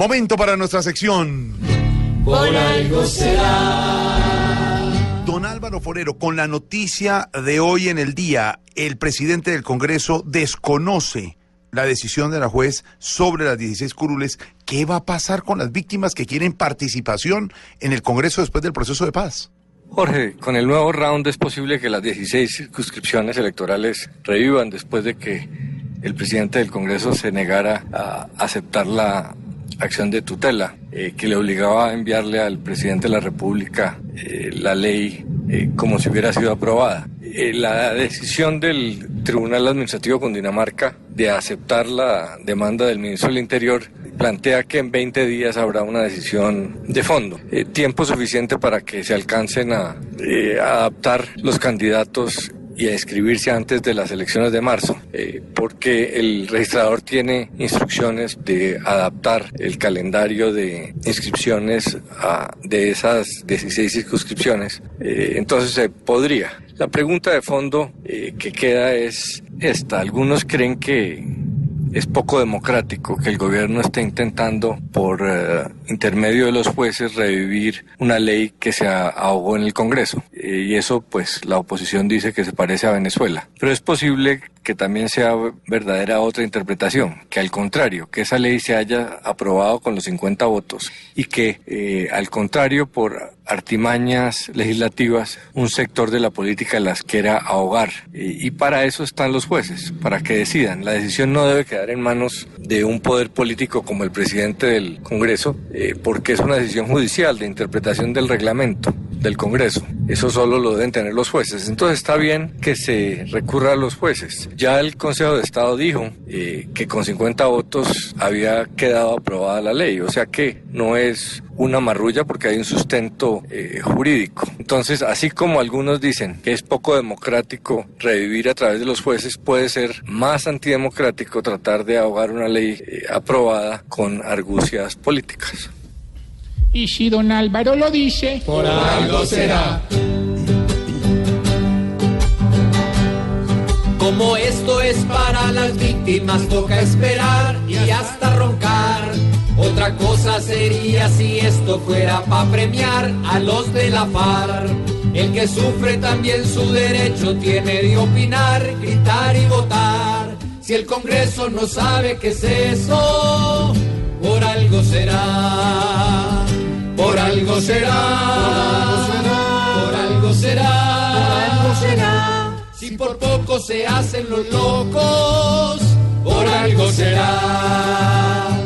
Momento para nuestra sección. Por algo será. Don Álvaro Forero, con la noticia de hoy en el día, el presidente del Congreso desconoce la decisión de la juez sobre las 16 curules. ¿Qué va a pasar con las víctimas que quieren participación en el Congreso después del proceso de paz? Jorge, con el nuevo round es posible que las 16 circunscripciones electorales revivan después de que el presidente del Congreso se negara a aceptar la acción de tutela eh, que le obligaba a enviarle al presidente de la República eh, la ley eh, como si hubiera sido aprobada. La decisión del Tribunal Administrativo con Dinamarca de aceptar la demanda del ministro del Interior plantea que en 20 días habrá una decisión de fondo. Tiempo suficiente para que se alcancen a adaptar los candidatos y a inscribirse antes de las elecciones de marzo, eh, porque el registrador tiene instrucciones de adaptar el calendario de inscripciones a, de esas 16 circunscripciones. Eh, entonces se podría. La pregunta de fondo eh, que queda es esta. Algunos creen que es poco democrático que el gobierno esté intentando, por eh, intermedio de los jueces, revivir una ley que se ahogó en el Congreso. Eh, y eso, pues, la oposición dice que se parece a Venezuela. Pero es posible que también sea verdadera otra interpretación, que al contrario, que esa ley se haya aprobado con los 50 votos y que, eh, al contrario, por artimañas legislativas, un sector de la política las quiera ahogar. Y, para eso están los jueces, para que decidan. La decisión no debe quedar en manos de un poder político como el presidente del Congreso, eh, porque es una decisión judicial de interpretación del reglamento del Congreso. Eso solo lo deben tener los jueces. Entonces está bien que se recurra a los jueces. Ya el Consejo de Estado dijo eh, que con 50 votos había quedado aprobada la ley. O sea que no es una marrulla porque hay un sustento eh, jurídico. Entonces, así como algunos dicen que es poco democrático revivir a través de los jueces, puede ser más antidemocrático tratar de ahogar una ley eh, aprobada con argucias políticas. Y si don Álvaro lo dice, Por algo será. Como esto es para las víctimas, toca esperar y hasta roncar. Otra cosa sería si esto fuera para premiar a los de la FARC. El que sufre también su derecho tiene de opinar, gritar y votar. Si el Congreso no sabe qué es eso, por algo será. Algo será. Por algo será. Por algo será. Si por poco se hacen los locos, por algo será.